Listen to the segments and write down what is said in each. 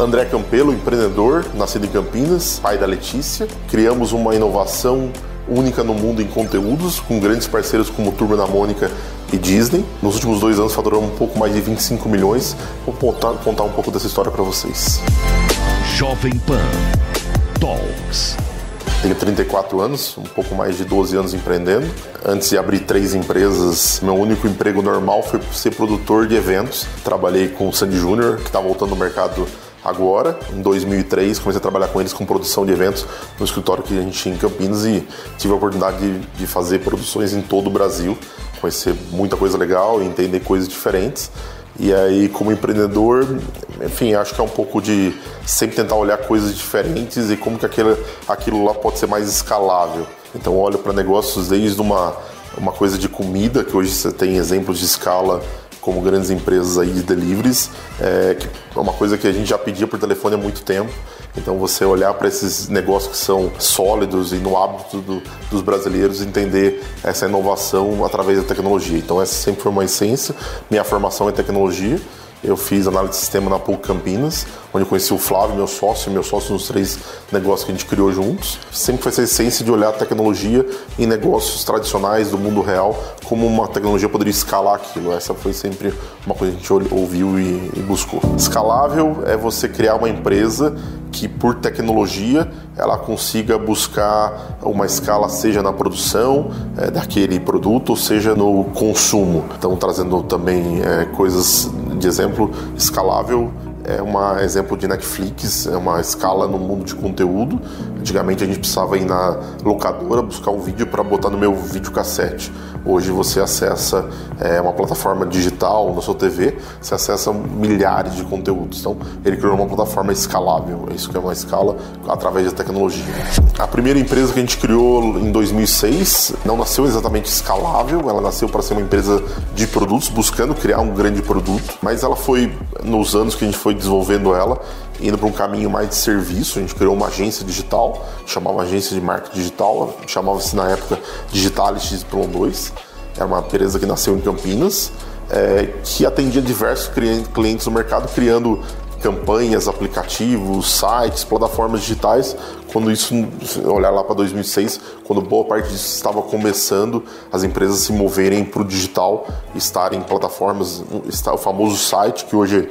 André Campelo, empreendedor, nascido em Campinas, pai da Letícia. Criamos uma inovação única no mundo em conteúdos, com grandes parceiros como Turma da Mônica e Disney. Nos últimos dois anos faturamos um pouco mais de 25 milhões. Vou contar, contar um pouco dessa história para vocês. Jovem Pan. Talks. Tenho 34 anos, um pouco mais de 12 anos empreendendo. Antes de abrir três empresas, meu único emprego normal foi ser produtor de eventos. Trabalhei com o Sandy Júnior, que está voltando no mercado agora. Em 2003, comecei a trabalhar com eles com produção de eventos no escritório que a gente tinha em Campinas e tive a oportunidade de, de fazer produções em todo o Brasil, conhecer muita coisa legal e entender coisas diferentes. E aí, como empreendedor, enfim, acho que é um pouco de sempre tentar olhar coisas diferentes e como que aquilo, aquilo lá pode ser mais escalável. Então, olho para negócios desde uma, uma coisa de comida, que hoje você tem exemplos de escala como grandes empresas aí de deliveries, é, que é uma coisa que a gente já pedia por telefone há muito tempo. Então você olhar para esses negócios que são sólidos e no hábito do, dos brasileiros entender essa inovação através da tecnologia. Então essa sempre foi uma essência. Minha formação é tecnologia. Eu fiz análise de sistema na PUC Campinas, onde eu conheci o Flávio, meu sócio, meu sócio nos três negócios que a gente criou juntos. Sempre foi essa essência de olhar a tecnologia em negócios tradicionais do mundo real, como uma tecnologia poderia escalar aquilo. Essa foi sempre uma coisa que a gente ouviu e, buscou. Escalável é você criar uma empresa que por tecnologia ela consiga buscar uma escala seja na produção é, daquele produto seja no consumo. Então trazendo também é, coisas de exemplo escalável é um exemplo de Netflix, é uma escala no mundo de conteúdo. Antigamente a gente precisava ir na locadora buscar um vídeo para botar no meu videocassete. Hoje você acessa é, uma plataforma digital na sua TV, você acessa milhares de conteúdos. Então ele criou uma plataforma escalável, é isso que é uma escala através da tecnologia. A primeira empresa que a gente criou em 2006 não nasceu exatamente escalável, ela nasceu para ser uma empresa de produtos, buscando criar um grande produto, mas ela foi nos anos que a gente foi desenvolvendo ela, indo para um caminho mais de serviço. A gente criou uma agência digital, chamava Agência de Marketing Digital, chamava-se na época Digitalis Y2. Era uma empresa que nasceu em Campinas, é, que atendia diversos clientes no mercado, criando campanhas, aplicativos, sites, plataformas digitais. Quando isso, olhar lá para 2006, quando boa parte disso estava começando, as empresas se moverem para o digital, estarem em plataformas, o famoso site que hoje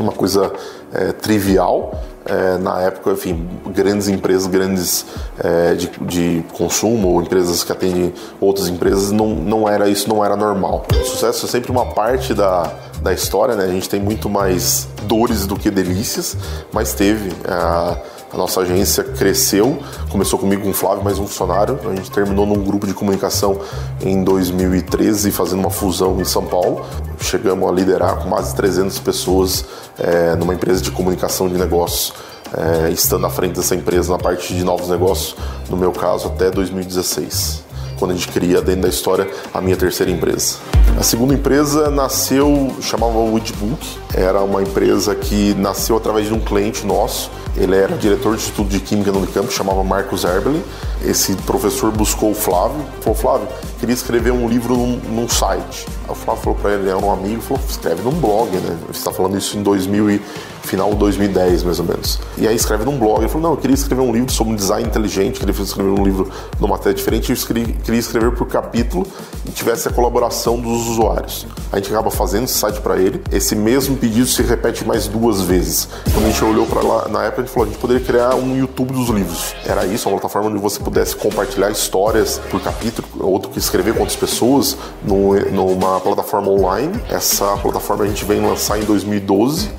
uma coisa é, trivial. É, na época, enfim, grandes empresas, grandes é, de, de, consumo ou empresas que atendem outras empresas, não, não era isso, não era normal. O sucesso é sempre uma parte da, da história, né? A gente tem muito mais dores do que delícias, mas teve. A, a nossa agência cresceu, começou comigo com o Flávio, mais um funcionário. A gente terminou num grupo de comunicação em 2013, fazendo uma fusão em São Paulo. Chegamos a liderar com mais de 300 pessoas é, numa empresa de comunicação de negócios, é, estando à frente dessa empresa na parte de novos negócios, no meu caso, até 2016 quando a gente cria dentro da história a minha terceira empresa. A segunda empresa nasceu, chamava Woodbook, era uma empresa que nasceu através de um cliente nosso ele era diretor de estudo de química no Unicamp, chamava Marcos Erbeli. Esse professor buscou o Flávio, falou: Flávio, queria escrever um livro num, num site. Aí o Flávio falou para ele, era um amigo, falou: escreve num blog, né? Você está falando isso em 2000 e final de 2010, mais ou menos. E aí escreve num blog. Ele falou: não, eu queria escrever um livro sobre um design inteligente, queria escrever um livro numa matéria diferente, eu escrevi, queria escrever por capítulo e tivesse a colaboração dos usuários. A gente acaba fazendo esse site para ele. Esse mesmo pedido se repete mais duas vezes. Quando a gente olhou para lá, na época, a gente falou: a gente poderia criar um YouTube dos livros. Era isso, uma plataforma onde você pudesse compartilhar histórias por capítulo, outro que escrever com outras pessoas, numa plataforma online. Essa plataforma a gente vem lançar em 2012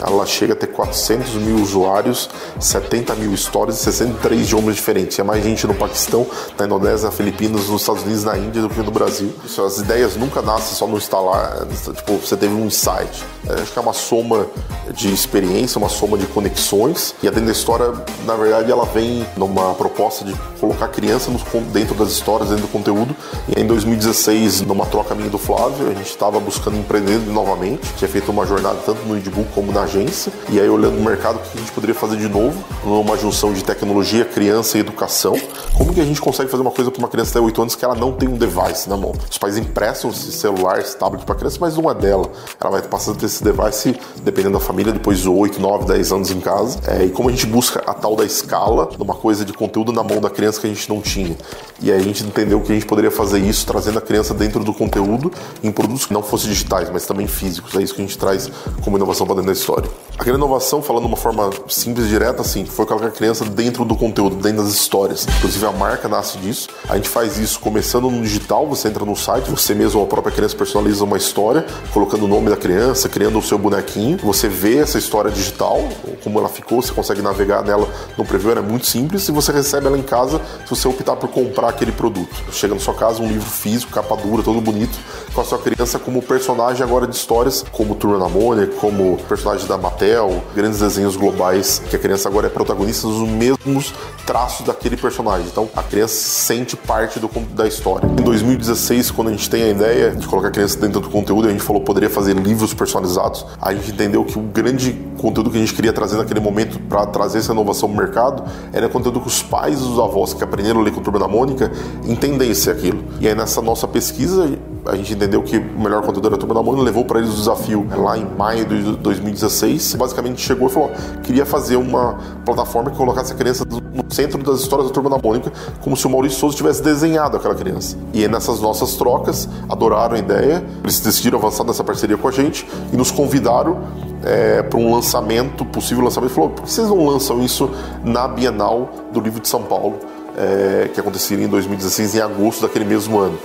ela chega a ter 400 mil usuários, 70 mil histórias e 63 idiomas diferentes. É mais gente no Paquistão, na Indonésia, na Filipinas, nos Estados Unidos, na Índia do que no Brasil. As ideias nunca nascem só no instalar, tipo, você teve um insight. É, acho que é uma soma de experiência, uma soma de conexões. E a dentro da história, na verdade, ela vem numa proposta de colocar criança dentro das histórias, dentro do conteúdo. E em 2016, numa troca minha do Flávio, a gente estava buscando empreender novamente. Tinha feito uma jornada tanto no Edbook como na agência. E aí, olhando o mercado, o que a gente poderia fazer de novo? Numa junção de tecnologia, criança e educação. Como que a gente consegue fazer uma coisa para uma criança até 8 anos que ela não tem um device na mão? Os pais emprestam esse celular, esse tablet para criança, mas não é dela. Ela vai passar a ter esse device, dependendo da família, depois de 8, 9, 10 anos em casa. É, e como a gente busca a tal da escala, numa coisa de conteúdo na mão da criança que a gente não tinha. E aí a gente entendeu que a gente poderia fazer isso trazendo a criança dentro do conteúdo em produtos que não fossem digitais, mas também físicos. É isso que a gente traz como inovação para dentro da história. Aquela inovação, falando de uma forma simples e direta, assim, foi colocar a criança dentro do conteúdo, dentro das histórias. Inclusive a marca nasce disso. A gente faz isso começando no digital, você entra no site, você mesmo, a própria criança personaliza uma história, colocando o nome da criança, criando o seu bonequinho. Você vê essa história digital, como ela ficou, você consegue navegar nela no preview, é muito simples e você recebe ela em casa se você optar por comprar aquele produto. Chega na sua casa um livro físico, capa dura, todo bonito, com a sua criança como personagem agora de histórias, como Turma da Mônica, como personagem da Mattel, grandes desenhos globais, que a criança agora é protagonista dos mesmos traços daquele personagem. Então a criança sente parte do, da história. Em 2016, quando a gente tem a ideia de colocar a criança dentro do conteúdo, a gente falou poderia fazer livros personalizados, a gente entendeu que o grande conteúdo que a gente queria trazer naquele momento para trazer essa inovação no mercado era conteúdo que os pais e os avós que aprenderam a ler com Turma da Mônica entendessem aquilo. E aí nessa nossa pesquisa, a gente entendeu que o melhor conteúdo era a Turma da Mônica, levou para eles o desafio lá em maio de 2016. Basicamente chegou e falou: queria fazer uma plataforma que colocasse a criança no centro das histórias da Turma da Mônica, como se o Maurício Souza tivesse desenhado aquela criança. E nessas nossas trocas, adoraram a ideia, eles decidiram avançar nessa parceria com a gente e nos convidaram é, para um lançamento, possível lançamento. Falou: por que vocês não lançam isso na Bienal do Livro de São Paulo? É, que aconteceria em 2016, em agosto daquele mesmo ano.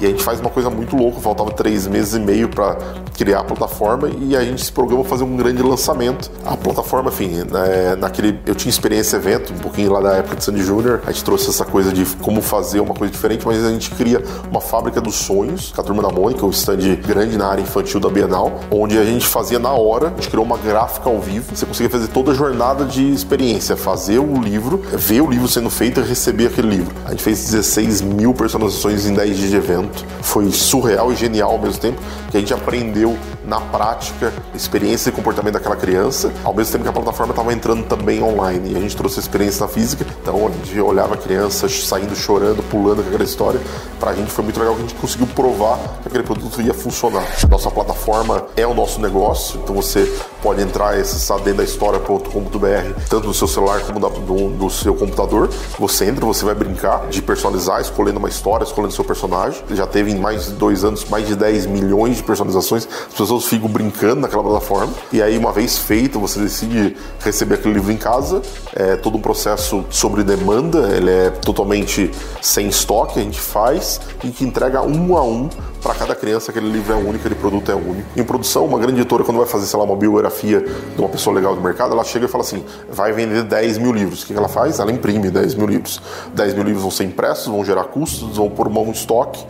E a gente faz uma coisa muito louca, faltava três meses e meio para criar a plataforma e a gente se programa fazer um grande lançamento. A plataforma, enfim, né, naquele. Eu tinha experiência evento, um pouquinho lá da época de Sandy Júnior, a gente trouxe essa coisa de como fazer uma coisa diferente, mas a gente cria uma fábrica dos sonhos, com a turma da Mônica, um stand grande na área infantil da Bienal, onde a gente fazia na hora, a gente criou uma gráfica ao vivo, você conseguia fazer toda a jornada de experiência, fazer o livro, ver o livro sendo feito e receber aquele livro. A gente fez 16 mil personalizações em 10 dias de evento evento. Foi surreal e genial ao mesmo tempo, que a gente aprendeu na prática experiência e comportamento daquela criança, ao mesmo tempo que a plataforma estava entrando também online. E a gente trouxe a experiência na física, então a gente olhava a criança saindo chorando, pulando com aquela história. Pra gente foi muito legal que a gente conseguiu provar que aquele produto ia funcionar. Nossa plataforma é o nosso negócio, então você pode entrar e acessar dentro da história.com.br, tanto no seu celular como no seu computador. Você entra, você vai brincar de personalizar, escolhendo uma história, escolhendo seu personagem. Já teve em mais de dois anos mais de 10 milhões de personalizações. As pessoas ficam brincando naquela plataforma. E aí, uma vez feito, você decide receber aquele livro em casa. É todo um processo sobre demanda, ele é totalmente sem estoque, a gente faz e que entrega um a um para cada criança aquele livro é único, aquele produto é único. Em produção, uma grande editora, quando vai fazer, sei lá, uma biografia de uma pessoa legal do mercado, ela chega e fala assim: vai vender 10 mil livros. O que ela faz? Ela imprime 10 mil livros. 10 mil livros vão ser impressos, vão gerar custos, vão pôr mão em estoque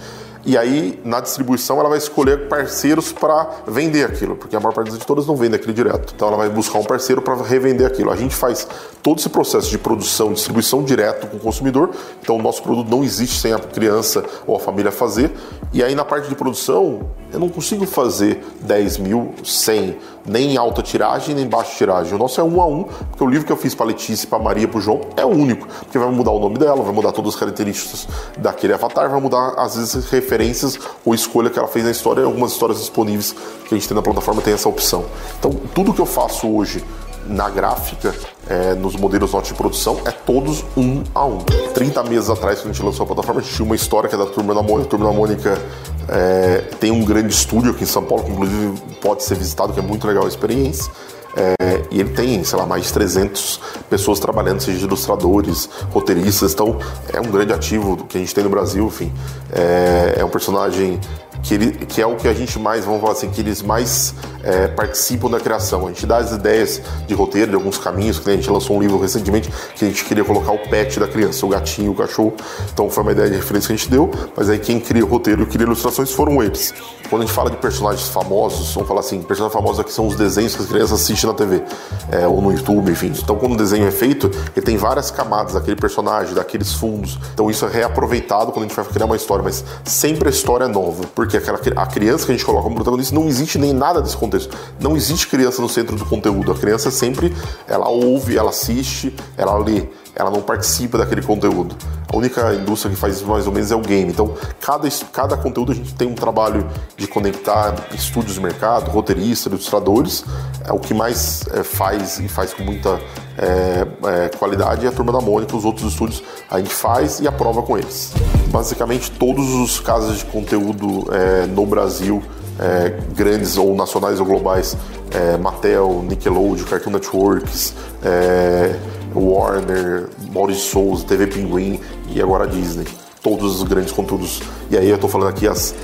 e aí na distribuição ela vai escolher parceiros para vender aquilo, porque a maior parte das editoras não vende aquilo direto. Então ela vai buscar um parceiro para revender aquilo. A gente faz todo esse processo de produção, distribuição direto com o consumidor. Então o nosso produto não existe sem a criança ou a família fazer. E aí na parte de produção eu não consigo fazer 10 mil, 100, nem em alta tiragem, nem em baixa tiragem. O nosso é um a um, porque o livro que eu fiz para Letícia, para Maria, para o João é único, porque vai mudar o nome dela, vai mudar todas as características daquele avatar, vai mudar às vezes referências ou escolha que ela fez na história. Algumas histórias disponíveis que a gente tem na plataforma tem essa opção. Então tudo que eu faço hoje na gráfica, é, nos modelos norte de produção, é todos um a um. 30 meses atrás, quando a gente lançou a plataforma, a gente tinha uma história que é da Turma da Mônica. A Turma da Mônica é, tem um grande estúdio aqui em São Paulo, que inclusive pode ser visitado, que é muito legal a experiência. É, e ele tem, sei lá, mais de 300 pessoas trabalhando, seja ilustradores, roteiristas, então é um grande ativo que a gente tem no Brasil, enfim. É, é um personagem que, ele, que é o que a gente mais, vamos falar assim, que eles mais é, participam da criação. A gente dá as ideias de roteiro, de alguns caminhos, que a gente lançou um livro recentemente que a gente queria colocar o pet da criança, o gatinho, o cachorro. Então foi uma ideia de referência que a gente deu, mas aí quem cria o roteiro e cria ilustrações foram eles. Quando a gente fala de personagens famosos, vamos falar assim, personagens famosos aqui são os desenhos que as crianças assistem na TV, é, ou no YouTube, enfim. Então quando o desenho é feito, ele tem várias camadas daquele personagem, daqueles fundos. Então isso é reaproveitado quando a gente vai criar uma história, mas sempre a história é nova, porque aquela, a criança que a gente coloca como protagonista não existe nem nada desse contexto. Não existe criança no centro do conteúdo. A criança sempre, ela ouve, ela assiste, ela lê ela não participa daquele conteúdo. A única indústria que faz isso mais ou menos é o game. Então, cada, cada conteúdo a gente tem um trabalho de conectar estúdios de mercado, roteiristas, ilustradores. É o que mais é, faz e faz com muita é, é, qualidade é a turma da Mônica, os outros estúdios a gente faz e aprova com eles. Basicamente, todos os casos de conteúdo é, no Brasil é, grandes ou nacionais ou globais, Mattel, Nickelodeon, Cartoon Networks, Warner, Maurício Souza, TV Pinguim e agora a Disney. Todos os grandes conteúdos. E aí eu estou falando aqui as,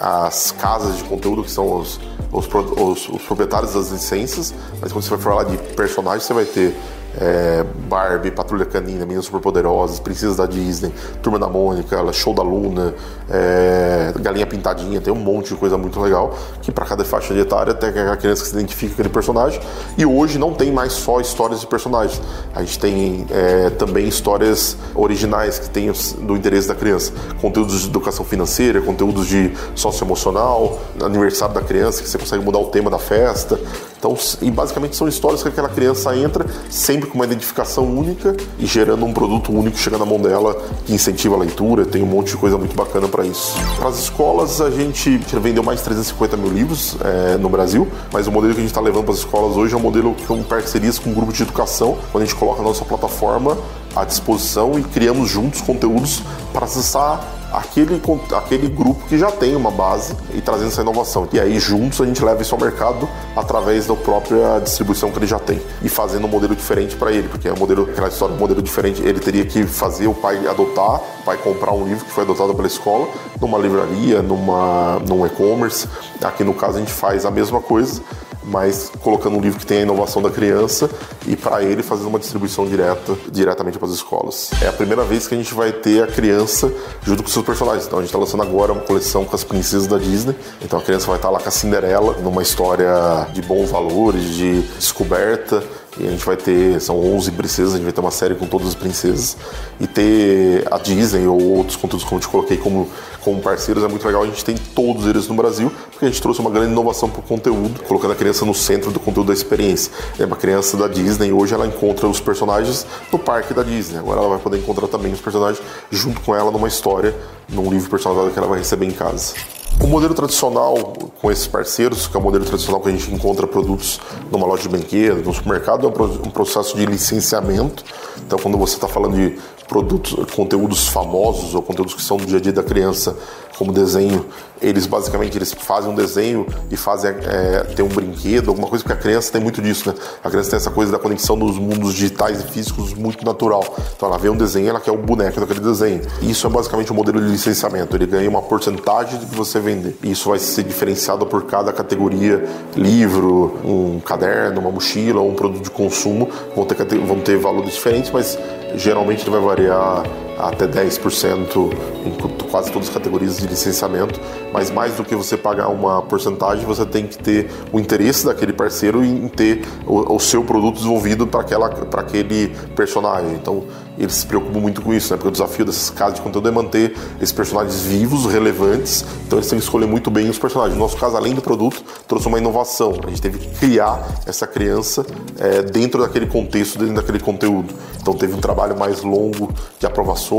as casas de conteúdo, que são os, os, os, os proprietários das licenças, mas quando você vai falar de personagens, você vai ter é, Barbie, Patrulha Canina, Meninas Superpoderosas, Princesas da Disney, Turma da Mônica, Show da Luna, é, Galinha Pintadinha, tem um monte de coisa muito legal que para cada faixa etária tem aquela criança que se identifica com aquele personagem. E hoje não tem mais só histórias de personagens, a gente tem é, também histórias originais que tem do interesse da criança, conteúdos de educação financeira, conteúdos de socioemocional, aniversário da criança que você consegue mudar o tema da festa. Então, e basicamente são histórias que aquela criança entra sempre com uma identificação única e gerando um produto único chegando na mão dela que incentiva a leitura. Tem um monte de coisa muito bacana para isso. Para as escolas, a gente vendeu mais de 350 mil livros é, no Brasil, mas o modelo que a gente está levando para as escolas hoje é um modelo com parcerias com um grupo de educação, onde a gente coloca a nossa plataforma à disposição e criamos juntos conteúdos para acessar aquele, aquele grupo que já tem uma base e trazendo essa inovação. E aí, juntos, a gente leva isso ao mercado através da própria distribuição que ele já tem e fazendo um modelo diferente para ele, porque é um modelo, aquela história, um modelo diferente. Ele teria que fazer o pai adotar, o pai comprar um livro que foi adotado pela escola, numa livraria, numa, num e-commerce. Aqui no caso, a gente faz a mesma coisa mas colocando um livro que tem a inovação da criança e para ele fazendo uma distribuição direta diretamente para as escolas. É a primeira vez que a gente vai ter a criança junto com seus personagens. Então a gente está lançando agora uma coleção com as princesas da Disney. Então a criança vai estar tá lá com a Cinderela numa história de bons valores, de descoberta e a gente vai ter, são 11 princesas, a gente vai ter uma série com todas as princesas. E ter a Disney ou outros conteúdos como eu te coloquei como, como parceiros é muito legal. A gente tem todos eles no Brasil, porque a gente trouxe uma grande inovação para o conteúdo, colocando a criança no centro do conteúdo da experiência. É uma criança da Disney, hoje ela encontra os personagens no parque da Disney. Agora ela vai poder encontrar também os personagens junto com ela numa história, num livro personalizado que ela vai receber em casa. O modelo tradicional com esses parceiros, que é o modelo tradicional que a gente encontra produtos numa loja de brinquedos, no supermercado, é um processo de licenciamento. Então, quando você está falando de produtos, conteúdos famosos ou conteúdos que são do dia a dia da criança, como desenho, eles basicamente eles fazem um desenho e fazem é, um brinquedo, alguma coisa, porque a criança tem muito disso, né? A criança tem essa coisa da conexão dos mundos digitais e físicos muito natural. Então ela vê um desenho, ela quer o boneco daquele desenho. Isso é basicamente o um modelo de licenciamento. Ele ganha uma porcentagem do que você vender. E isso vai ser diferenciado por cada categoria: livro, um caderno, uma mochila, um produto de consumo. Vão ter, vão ter valores diferentes, mas geralmente ele vai variar até 10% em quase todas as categorias de licenciamento, mas mais do que você pagar uma porcentagem, você tem que ter o interesse daquele parceiro em ter o, o seu produto desenvolvido para aquele personagem. Então, eles se preocupam muito com isso, né? Porque o desafio dessas casas de conteúdo é manter esses personagens vivos, relevantes. Então eles têm que escolher muito bem os personagens. No nosso caso, além do produto, trouxe uma inovação. A gente teve que criar essa criança é, dentro daquele contexto, dentro daquele conteúdo. Então teve um trabalho mais longo de aprovações,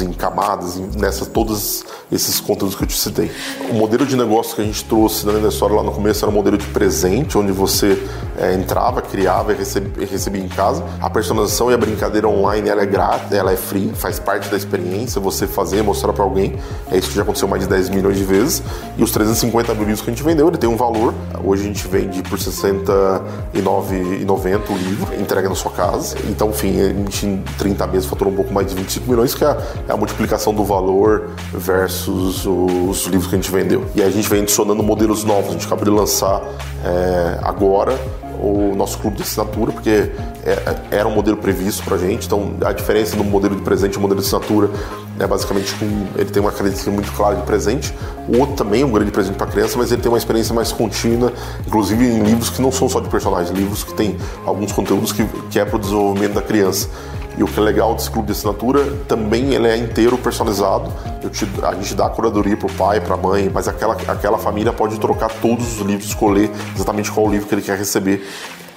em camadas, em, nessas todos esses conteúdos que eu te citei. O modelo de negócio que a gente trouxe na história lá no começo era um modelo de presente, onde você é, entrava, criava e recebia, recebia, em casa. A personalização e a brincadeira online ela é grátis, ela é free, faz parte da experiência, você fazer, mostrar para alguém. É isso que já aconteceu mais de 10 milhões de vezes. E os 350 mil livros que a gente vendeu, ele tem um valor. Hoje a gente vende por R$ 69,90 o livro, entrega na sua casa. Então, enfim, a gente, 30 meses faturou um pouco mais de 25 milhões, é a, é a multiplicação do valor versus os livros que a gente vendeu. E a gente vem adicionando modelos novos. A gente acabou de lançar é, agora o nosso clube de assinatura, porque é, é, era um modelo previsto para gente. Então, a diferença do modelo de presente e modelo de assinatura é basicamente que ele tem uma característica muito clara de presente. O outro também é um grande presente para criança, mas ele tem uma experiência mais contínua, inclusive em livros que não são só de personagens, livros que têm alguns conteúdos que, que é para o desenvolvimento da criança. E o que é legal desse clube de assinatura, também ele é inteiro personalizado. Te, a gente dá a curadoria para o pai, para a mãe, mas aquela, aquela família pode trocar todos os livros, escolher exatamente qual livro que ele quer receber.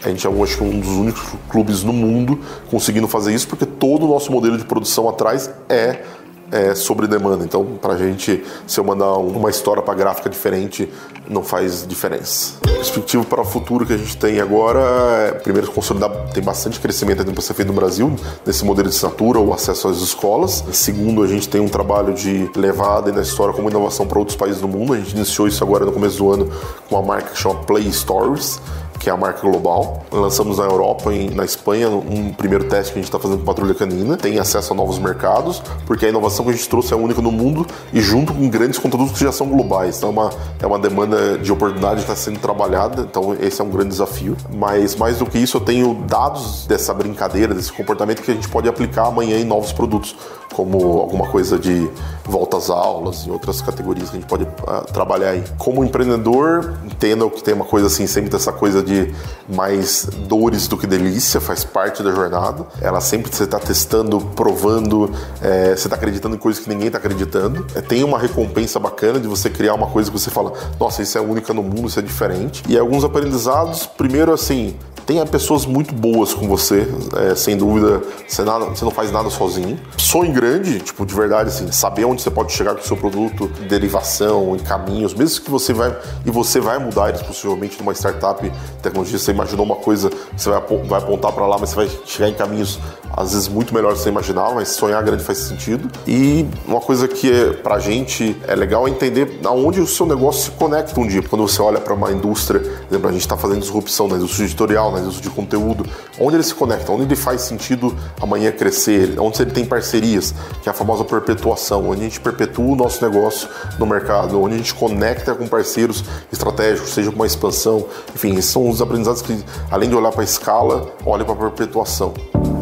A gente é acho que um dos únicos clubes no mundo conseguindo fazer isso, porque todo o nosso modelo de produção atrás é é, sobre demanda. Então, para a gente, se eu mandar uma história para gráfica diferente, não faz diferença. Perspectiva para o futuro que a gente tem agora é, primeiro, consolidar, tem bastante crescimento ainda para ser feito no Brasil, nesse modelo de assinatura, o acesso às escolas. Segundo, a gente tem um trabalho de levar dentro da história como inovação para outros países do mundo. A gente iniciou isso agora no começo do ano com uma marca que chama Play Stories que é a marca global. Lançamos na Europa e na Espanha um primeiro teste que a gente está fazendo com Patrulha Canina. Tem acesso a novos mercados, porque a inovação que a gente trouxe é única no mundo e junto com grandes conteúdos que já são globais. Então é uma, é uma demanda de oportunidade que está sendo trabalhada, então esse é um grande desafio. Mas mais do que isso, eu tenho dados dessa brincadeira, desse comportamento que a gente pode aplicar amanhã em novos produtos, como alguma coisa de volta às aulas e outras categorias que a gente pode uh, trabalhar aí. Como empreendedor, entenda que tem uma coisa assim, sempre dessa coisa de mais dores do que delícia, faz parte da jornada. Ela sempre você está testando, provando, é, você está acreditando em coisas que ninguém está acreditando. É, tem uma recompensa bacana de você criar uma coisa que você fala, nossa, isso é única no mundo, isso é diferente. E alguns aprendizados, primeiro assim, tenha pessoas muito boas com você, é, sem dúvida, você, nada, você não faz nada sozinho. Sonho grande, tipo, de verdade, assim, saber onde você pode chegar com o seu produto, derivação, em caminhos, mesmo que você vai, e você vai mudar eles possivelmente numa startup tecnologia, você imaginou uma coisa, você vai, vai apontar para lá, mas você vai chegar em caminhos às vezes muito melhor do que você imaginava, mas sonhar grande faz sentido. E uma coisa que é, pra gente é legal é entender aonde o seu negócio se conecta um dia. Quando você olha para uma indústria, exemplo, a gente está fazendo disrupção na indústria editorial, na indústria de conteúdo, onde ele se conecta, onde ele faz sentido amanhã crescer, onde ele tem parcerias, que é a famosa perpetuação, onde a gente perpetua o nosso negócio no mercado, onde a gente conecta com parceiros estratégicos, seja com uma expansão, enfim, são os aprendizados que, além de olhar para a escala, olha para a perpetuação.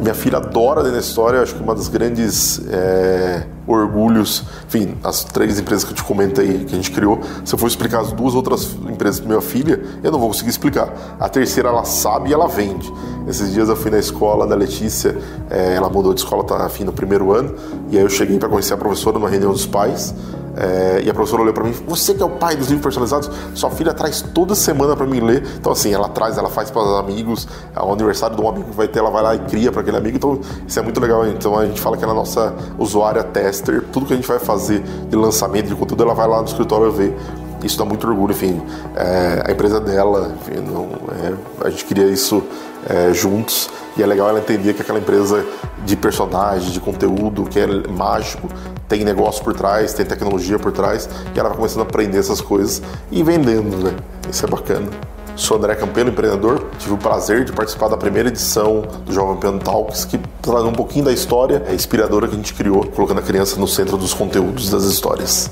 Minha filha adora dentro da história, acho que uma das grandes é, orgulhos, enfim, as três empresas que eu te comentei que a gente criou, se eu for explicar as duas outras empresas para minha filha, eu não vou conseguir explicar. A terceira ela sabe e ela vende. Esses dias eu fui na escola da Letícia, é, ela mudou de escola, tá afim no primeiro ano, e aí eu cheguei para conhecer a professora numa reunião dos pais. É, e a professora olhou para mim: Você que é o pai dos livros personalizados, sua filha traz toda semana para mim ler. Então, assim, ela traz, ela faz para os amigos. O aniversário de um amigo que vai ter, ela vai lá e cria para aquele amigo. Então, isso é muito legal. Então, a gente fala que ela é a nossa usuária tester. Tudo que a gente vai fazer de lançamento de conteúdo, ela vai lá no escritório ver isso dá muito orgulho, enfim, é, a empresa dela, enfim, não, é, a gente queria isso é, juntos e é legal ela entender que aquela empresa de personagem, de conteúdo, que é mágico, tem negócio por trás, tem tecnologia por trás, e ela vai começando a aprender essas coisas e vendendo, né? Isso é bacana. Sou André Campelo, empreendedor. Tive o prazer de participar da primeira edição do Jovem Pan Talks, que traz um pouquinho da história inspiradora que a gente criou, colocando a criança no centro dos conteúdos das histórias.